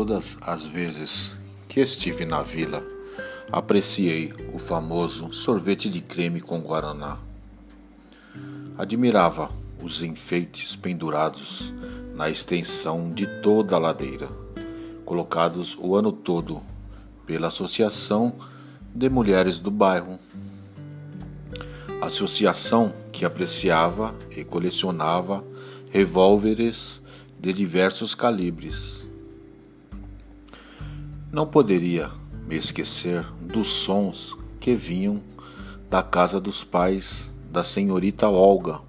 todas as vezes que estive na vila, apreciei o famoso sorvete de creme com guaraná. Admirava os enfeites pendurados na extensão de toda a ladeira, colocados o ano todo pela Associação de Mulheres do Bairro. Associação que apreciava e colecionava revólveres de diversos calibres. Não poderia me esquecer dos sons que vinham da casa dos pais da senhorita Olga,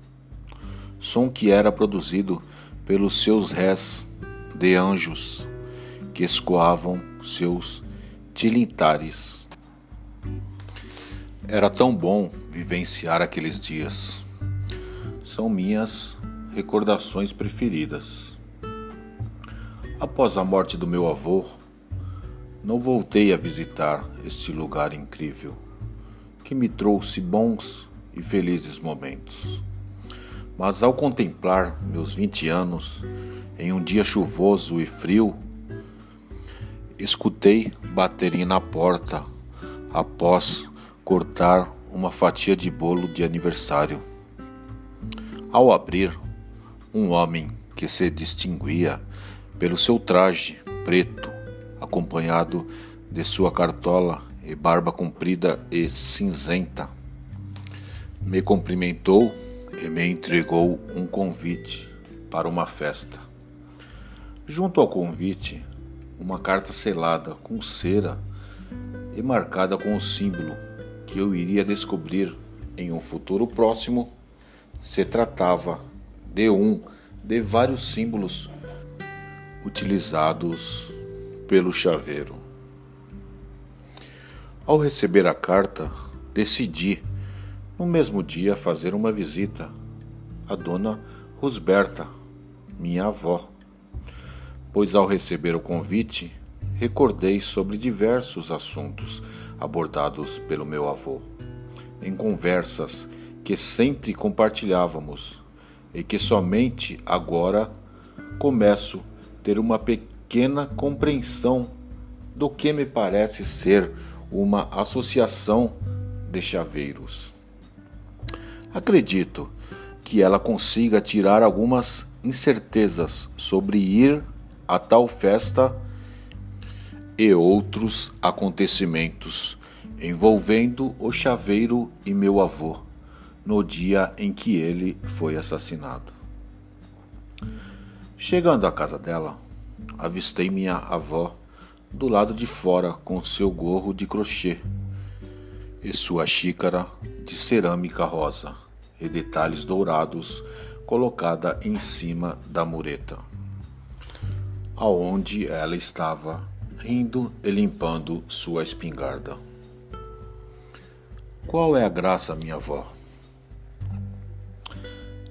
som que era produzido pelos seus rés de anjos que escoavam seus tilintares. Era tão bom vivenciar aqueles dias. São minhas recordações preferidas. Após a morte do meu avô, não voltei a visitar este lugar incrível que me trouxe bons e felizes momentos. Mas ao contemplar meus 20 anos em um dia chuvoso e frio, escutei baterem na porta após cortar uma fatia de bolo de aniversário. Ao abrir, um homem que se distinguia pelo seu traje preto, acompanhado de sua cartola e barba comprida e cinzenta, me cumprimentou e me entregou um convite para uma festa. Junto ao convite, uma carta selada com cera e marcada com o símbolo que eu iria descobrir em um futuro próximo se tratava de um de vários símbolos utilizados pelo chaveiro. Ao receber a carta, decidi no mesmo dia fazer uma visita à dona Rosberta, minha avó, pois ao receber o convite, recordei sobre diversos assuntos abordados pelo meu avô, em conversas que sempre compartilhávamos e que somente agora começo a ter uma pequena compreensão do que me parece ser uma associação de chaveiros. Acredito que ela consiga tirar algumas incertezas sobre ir a tal festa e outros acontecimentos envolvendo o chaveiro e meu avô no dia em que ele foi assassinado. Chegando à casa dela, avistei minha avó do lado de fora com seu gorro de crochê e sua xícara de cerâmica rosa e detalhes dourados colocada em cima da mureta, aonde ela estava rindo e limpando sua espingarda. Qual é a graça, minha avó?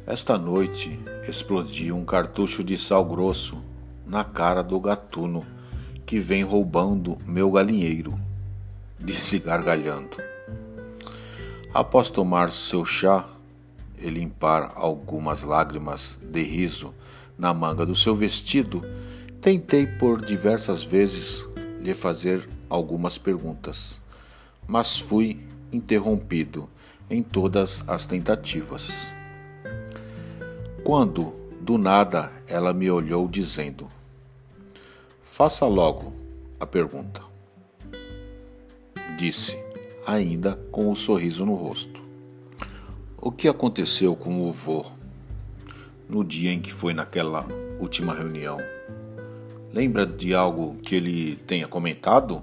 Esta noite explodiu um cartucho de sal grosso na cara do gatuno que vem roubando meu galinheiro, disse gargalhando. Após tomar seu chá e limpar algumas lágrimas de riso na manga do seu vestido, tentei por diversas vezes lhe fazer algumas perguntas, mas fui interrompido em todas as tentativas. Quando, do nada, ela me olhou dizendo: Faça logo a pergunta. Disse ainda com o um sorriso no rosto. O que aconteceu com o vô no dia em que foi naquela última reunião? Lembra de algo que ele tenha comentado?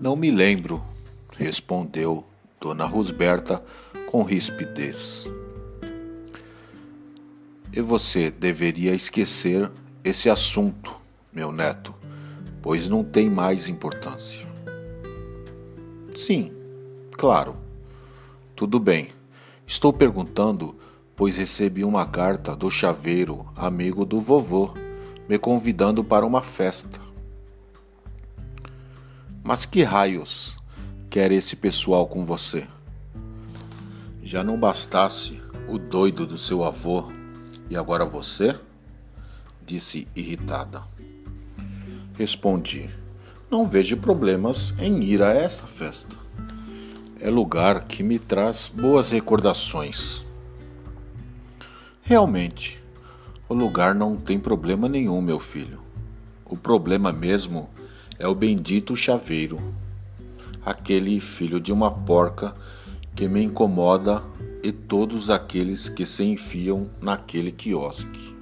Não me lembro, respondeu Dona Rosberta com rispidez. E você deveria esquecer esse assunto, meu neto, pois não tem mais importância. Sim, claro. Tudo bem. Estou perguntando, pois recebi uma carta do chaveiro, amigo do vovô, me convidando para uma festa. Mas que raios quer esse pessoal com você? Já não bastasse o doido do seu avô e agora você? Disse irritada. Respondi: Não vejo problemas em ir a essa festa. É lugar que me traz boas recordações. Realmente, o lugar não tem problema nenhum, meu filho. O problema mesmo é o bendito chaveiro, aquele filho de uma porca que me incomoda e todos aqueles que se enfiam naquele quiosque.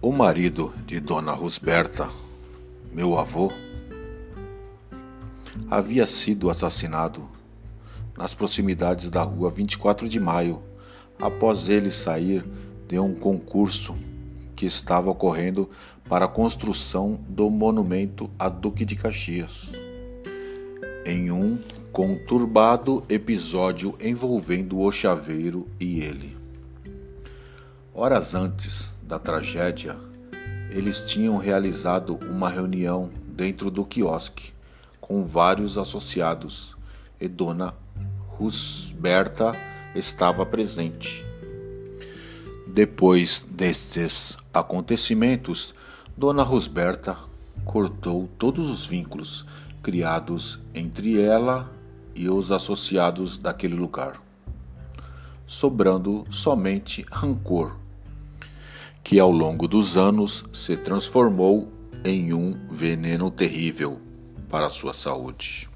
O marido de Dona Rosberta, meu avô, havia sido assassinado nas proximidades da rua 24 de maio, após ele sair de um concurso que estava ocorrendo para a construção do monumento a Duque de Caxias. Em um conturbado episódio envolvendo o chaveiro e ele. Horas antes da tragédia, eles tinham realizado uma reunião dentro do quiosque com vários associados e Dona Rusberta estava presente. Depois destes acontecimentos, Dona Rusberta cortou todos os vínculos criados entre ela e os associados daquele lugar, sobrando somente rancor que ao longo dos anos se transformou em um veneno terrível para a sua saúde.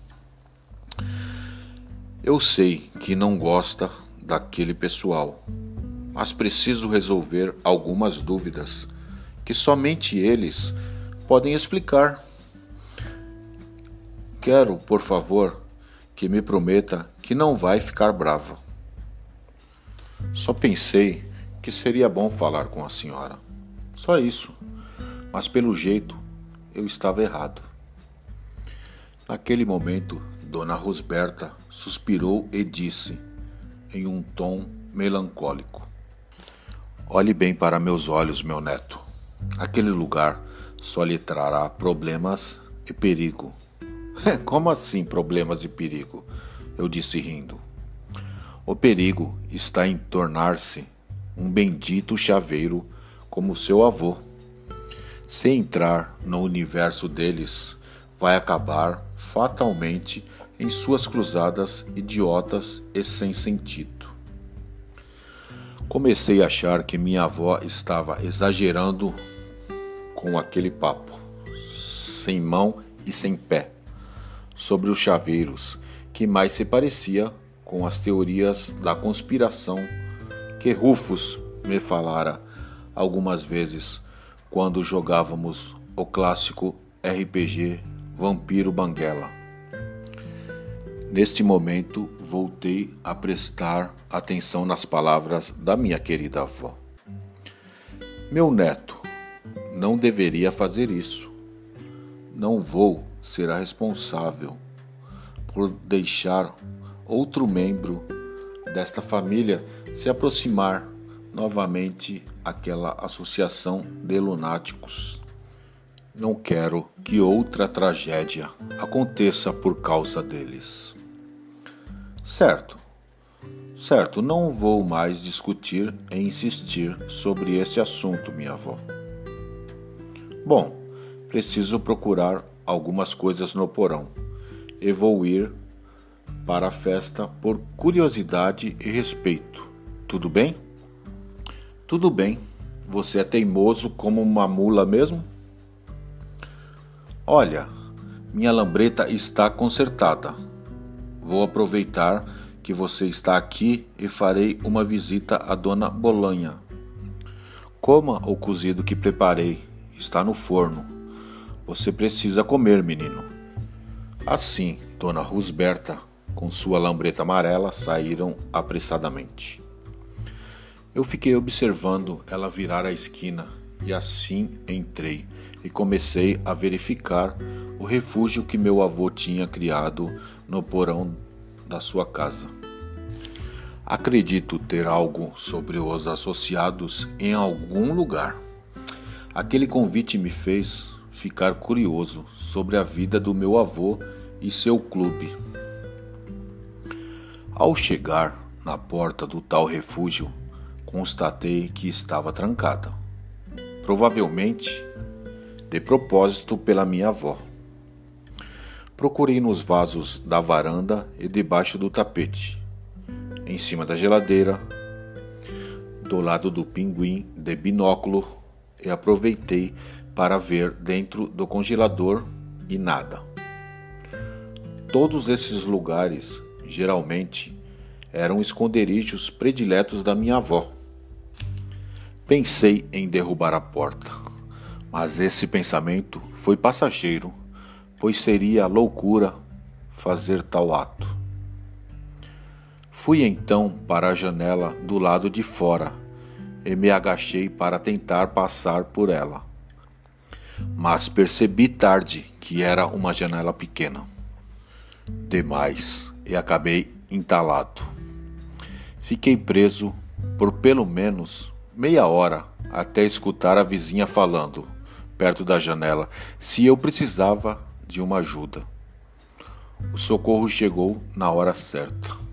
Eu sei que não gosta daquele pessoal, mas preciso resolver algumas dúvidas que somente eles podem explicar. Quero, por favor, que me prometa que não vai ficar brava. Só pensei que seria bom falar com a senhora. Só isso. Mas pelo jeito eu estava errado. Naquele momento, Dona Rosberta suspirou e disse, em um tom melancólico: Olhe bem para meus olhos, meu neto. Aquele lugar só lhe trará problemas e perigo. Como assim problemas e perigo? Eu disse rindo. O perigo está em tornar-se um bendito chaveiro como seu avô. Se entrar no universo deles, vai acabar fatalmente em suas cruzadas idiotas e sem sentido. Comecei a achar que minha avó estava exagerando com aquele papo, sem mão e sem pé, sobre os chaveiros, que mais se parecia com as teorias da conspiração que Rufus me falara algumas vezes quando jogávamos o clássico RPG Vampiro Banguela. Neste momento, voltei a prestar atenção nas palavras da minha querida avó. Meu neto, não deveria fazer isso. Não vou ser a responsável por deixar outro membro desta família se aproximar novamente àquela associação de lunáticos. Não quero que outra tragédia aconteça por causa deles. Certo, certo, não vou mais discutir e insistir sobre esse assunto, minha avó. Bom, preciso procurar algumas coisas no porão e vou ir para a festa por curiosidade e respeito. Tudo bem? Tudo bem. Você é teimoso como uma mula mesmo? Olha, minha lambreta está consertada. Vou aproveitar que você está aqui e farei uma visita à dona Bolanha. Coma o cozido que preparei. Está no forno. Você precisa comer, menino. Assim, dona Rusberta com sua lambreta amarela, saíram apressadamente. Eu fiquei observando ela virar a esquina e assim entrei e comecei a verificar o refúgio que meu avô tinha criado no porão da sua casa. Acredito ter algo sobre os associados em algum lugar. Aquele convite me fez ficar curioso sobre a vida do meu avô e seu clube. Ao chegar na porta do tal refúgio, constatei que estava trancada. Provavelmente de propósito pela minha avó. Procurei nos vasos da varanda e debaixo do tapete, em cima da geladeira, do lado do pinguim de binóculo e aproveitei para ver dentro do congelador e nada. Todos esses lugares, geralmente, eram esconderijos prediletos da minha avó. Pensei em derrubar a porta, mas esse pensamento foi passageiro pois seria loucura fazer tal ato. Fui então para a janela do lado de fora e me agachei para tentar passar por ela. Mas percebi tarde que era uma janela pequena. Demais e acabei entalado. Fiquei preso por pelo menos meia hora até escutar a vizinha falando, perto da janela, se eu precisava de uma ajuda. O socorro chegou na hora certa.